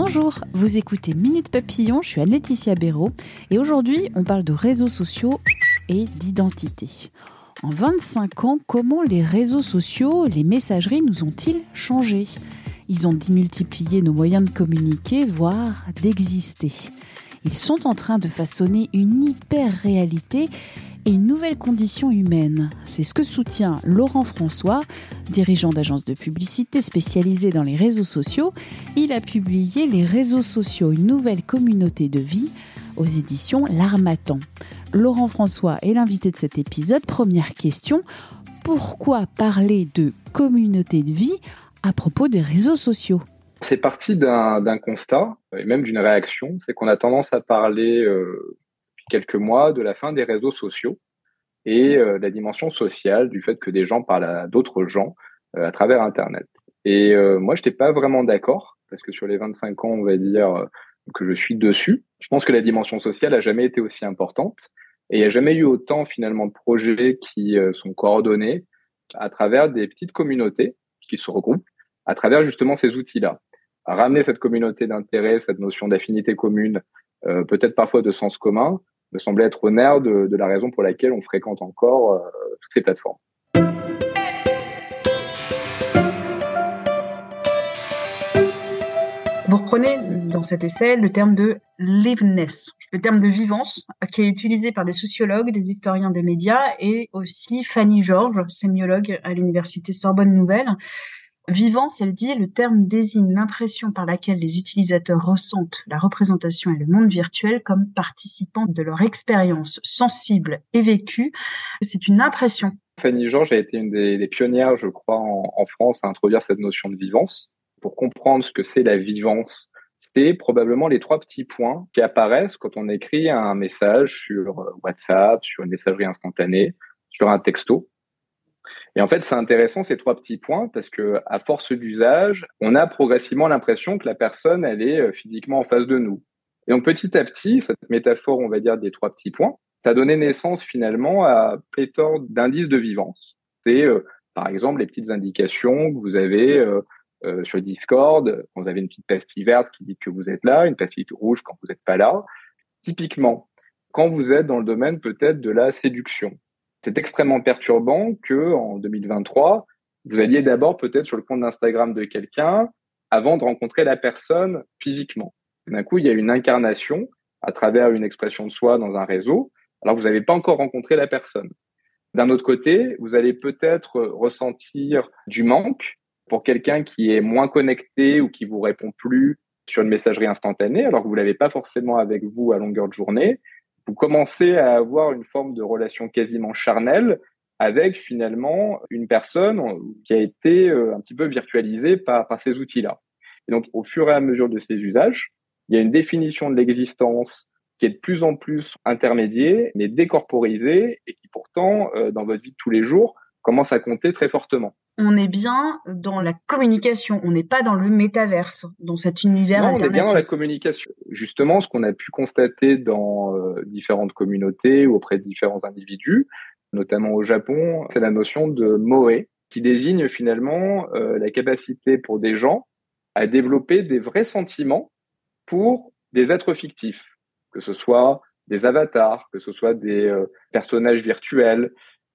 Bonjour, vous écoutez Minute Papillon, je suis Anne-Laetitia Béraud et aujourd'hui on parle de réseaux sociaux et d'identité. En 25 ans, comment les réseaux sociaux, les messageries nous ont-ils changé Ils ont démultiplié nos moyens de communiquer, voire d'exister. Ils sont en train de façonner une hyper-réalité et une nouvelle condition humaine. C'est ce que soutient Laurent François, dirigeant d'agence de publicité spécialisée dans les réseaux sociaux. Il a publié Les réseaux sociaux, une nouvelle communauté de vie aux éditions L'Armatan. Laurent François est l'invité de cet épisode. Première question, pourquoi parler de communauté de vie à propos des réseaux sociaux? C'est parti d'un constat et même d'une réaction, c'est qu'on a tendance à parler euh, quelques mois de la fin des réseaux sociaux et euh, de la dimension sociale du fait que des gens parlent à d'autres gens euh, à travers Internet. Et moi, je n'étais pas vraiment d'accord parce que sur les 25 ans, on va dire que je suis dessus, je pense que la dimension sociale a jamais été aussi importante et il n'y a jamais eu autant finalement de projets qui sont coordonnés à travers des petites communautés qui se regroupent à travers justement ces outils-là ramener cette communauté d'intérêt, cette notion d'affinité commune, euh, peut-être parfois de sens commun, me semblait être au nerf de, la raison pour laquelle on fréquente encore euh, toutes ces plateformes. Vous reprenez dans cet essai le terme de liveness, le terme de vivance, qui est utilisé par des sociologues, des historiens des médias et aussi Fanny Georges, sémiologue à l'université Sorbonne Nouvelle, Vivance, elle dit, le terme désigne l'impression par laquelle les utilisateurs ressentent la représentation et le monde virtuel comme participants de leur expérience sensible et vécue. C'est une impression. Fanny Georges a été une des, pionnières, je crois, en, France à introduire cette notion de vivance. Pour comprendre ce que c'est la vivance, c'est probablement les trois petits points qui apparaissent quand on écrit un message sur WhatsApp, sur une messagerie instantanée, sur un texto. Et en fait, c'est intéressant ces trois petits points parce que à force d'usage, on a progressivement l'impression que la personne, elle est euh, physiquement en face de nous. Et donc petit à petit, cette métaphore, on va dire, des trois petits points, ça a donné naissance finalement à pléthore d'indices de vivance. C'est euh, par exemple les petites indications que vous avez euh, sur Discord, quand vous avez une petite pastille verte qui dit que vous êtes là, une pastille rouge quand vous n'êtes pas là. Typiquement, quand vous êtes dans le domaine peut-être de la séduction, c'est extrêmement perturbant que en 2023, vous alliez d'abord peut-être sur le compte d'Instagram de quelqu'un avant de rencontrer la personne physiquement. D'un coup, il y a une incarnation à travers une expression de soi dans un réseau, alors vous n'avez pas encore rencontré la personne. D'un autre côté, vous allez peut-être ressentir du manque pour quelqu'un qui est moins connecté ou qui vous répond plus sur une messagerie instantanée, alors que vous l'avez pas forcément avec vous à longueur de journée vous commencez à avoir une forme de relation quasiment charnelle avec finalement une personne qui a été euh, un petit peu virtualisée par, par ces outils-là. Et donc, au fur et à mesure de ces usages, il y a une définition de l'existence qui est de plus en plus intermédiaire, mais décorporisée, et qui pourtant, euh, dans votre vie de tous les jours, commence à compter très fortement on est bien dans la communication, on n'est pas dans le métaverse, dans cet univers non, On est bien dans la communication. Justement, ce qu'on a pu constater dans euh, différentes communautés ou auprès de différents individus, notamment au Japon, c'est la notion de moe, qui désigne finalement euh, la capacité pour des gens à développer des vrais sentiments pour des êtres fictifs, que ce soit des avatars, que ce soit des euh, personnages virtuels.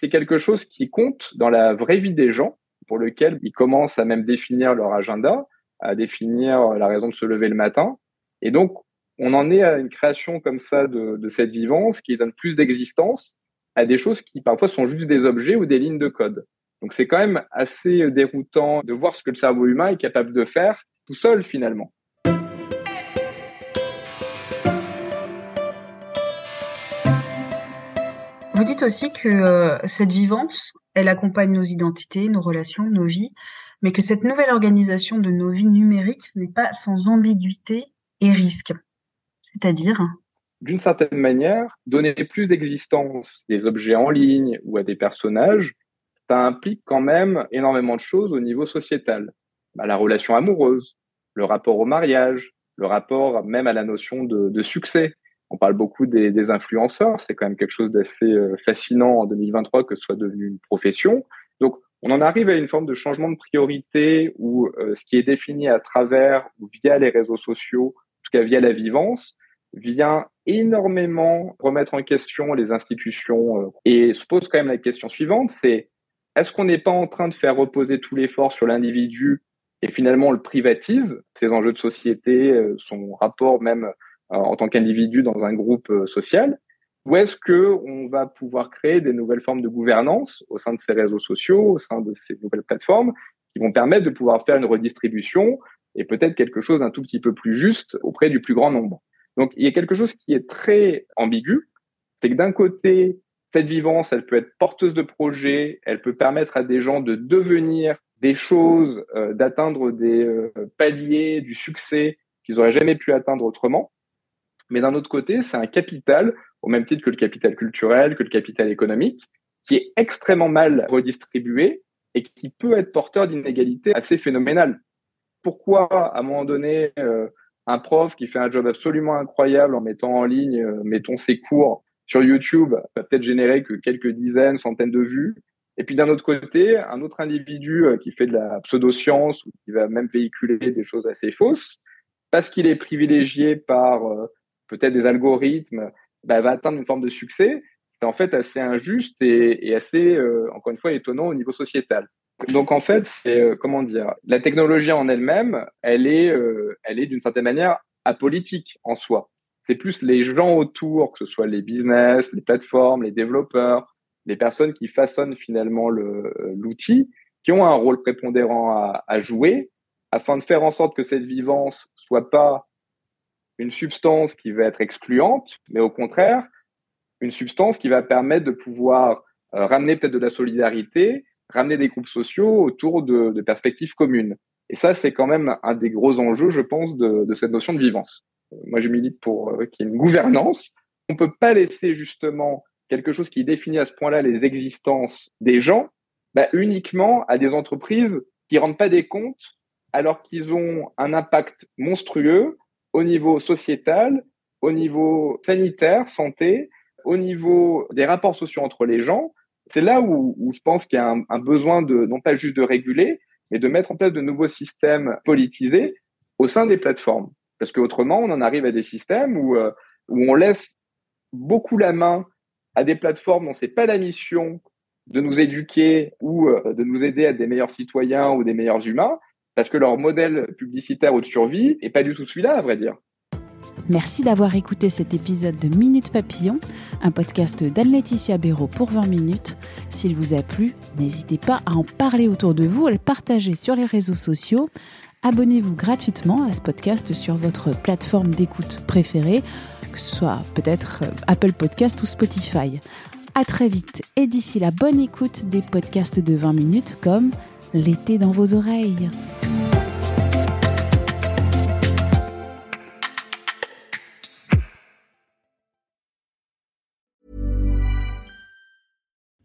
C'est quelque chose qui compte dans la vraie vie des gens pour lequel ils commencent à même définir leur agenda, à définir la raison de se lever le matin. Et donc, on en est à une création comme ça de, cette vivance qui donne plus d'existence à des choses qui parfois sont juste des objets ou des lignes de code. Donc c'est quand même assez déroutant de voir ce que le cerveau humain est capable de faire tout seul finalement. Vous dites aussi que euh, cette vivance, elle accompagne nos identités, nos relations, nos vies, mais que cette nouvelle organisation de nos vies numériques n'est pas sans ambiguïté et risque. C'est-à-dire D'une certaine manière, donner plus d'existence des objets en ligne ou à des personnages, ça implique quand même énormément de choses au niveau sociétal. Bah, la relation amoureuse, le rapport au mariage, le rapport même à la notion de, de succès. On parle beaucoup des, des influenceurs, c'est quand même quelque chose d'assez euh, fascinant en 2023 que ce soit devenu une profession. Donc, on en arrive à une forme de changement de priorité où euh, ce qui est défini à travers ou via les réseaux sociaux, en tout cas via la vivance, vient énormément remettre en question les institutions euh, et se pose quand même la question suivante, c'est est-ce qu'on n'est pas en train de faire reposer tout l'effort sur l'individu et finalement on le privatise, ses enjeux de société, euh, son rapport même en tant qu'individu dans un groupe euh, social Ou est-ce que on va pouvoir créer des nouvelles formes de gouvernance au sein de ces réseaux sociaux, au sein de ces nouvelles plateformes, qui vont permettre de pouvoir faire une redistribution et peut-être quelque chose d'un tout petit peu plus juste auprès du plus grand nombre. Donc il y a quelque chose qui est très ambigu, c'est que d'un côté, cette vivance, elle peut être porteuse de projets, elle peut permettre à des gens de devenir des choses, euh, d'atteindre des euh, paliers du succès qu'ils n'auraient jamais pu atteindre autrement. Mais d'un autre côté, c'est un capital, au même titre que le capital culturel, que le capital économique, qui est extrêmement mal redistribué et qui peut être porteur d'inégalités assez phénoménales. Pourquoi, à un moment donné, euh, un prof qui fait un job absolument incroyable en mettant en ligne, mettons ses cours sur YouTube, va peut-être générer que quelques dizaines, centaines de vues, et puis d'un autre côté, un autre individu euh, qui fait de la pseudoscience ou qui va même véhiculer des choses assez fausses, parce qu'il est privilégié par euh, peut-être des algorithmes, bah, va atteindre une forme de succès. C'est en fait assez injuste et, assez, euh, encore une fois, étonnant au niveau sociétal. Donc en fait, c'est comment dire, la technologie en elle-même, elle est, elle est d'une certaine manière apolitique en soi. C'est plus les gens autour, que ce soit les business, les plateformes, les développeurs, les personnes qui façonnent finalement l'outil, qui ont un rôle prépondérant à, à, jouer afin de faire en sorte que cette vivance soit pas une substance qui va être excluante, mais au contraire, une substance qui va permettre de pouvoir euh, ramener peut-être de la solidarité, ramener des groupes sociaux autour de, perspectives communes. Et ça, c'est quand même un des gros enjeux, je pense, de, cette notion de vivance. Moi, je milite pour euh, qu'il y ait une gouvernance. On peut pas laisser justement quelque chose qui définit à ce point-là les existences des gens, bah, uniquement à des entreprises qui rendent pas des comptes alors qu'ils ont un impact monstrueux au niveau sociétal, au niveau sanitaire, santé, au niveau des rapports sociaux entre les gens. C'est là où, je pense qu'il y a un, un, besoin de, non pas juste de réguler, mais de mettre en place de nouveaux systèmes politisés au sein des plateformes. Parce qu'autrement, on en arrive à des systèmes où, euh, où on laisse beaucoup la main à des plateformes dont c'est pas la mission de nous éduquer ou euh, de nous aider à être des meilleurs citoyens ou des meilleurs humains, parce que leur modèle publicitaire ou de survie est pas du tout celui-là, à vrai dire. Merci d'avoir écouté cet épisode de Minute Papillon, un podcast d'Anne-Laetitia Béraud pour 20 minutes. S'il vous a plu, n'hésitez pas à en parler autour de vous, à le partager sur les réseaux sociaux. Abonnez-vous gratuitement à ce podcast sur votre plateforme d'écoute préférée que ce soit peut-être euh, Apple Podcast ou Spotify. À très vite et d'ici la bonne écoute des podcasts de 20 minutes comme L'été dans vos oreilles.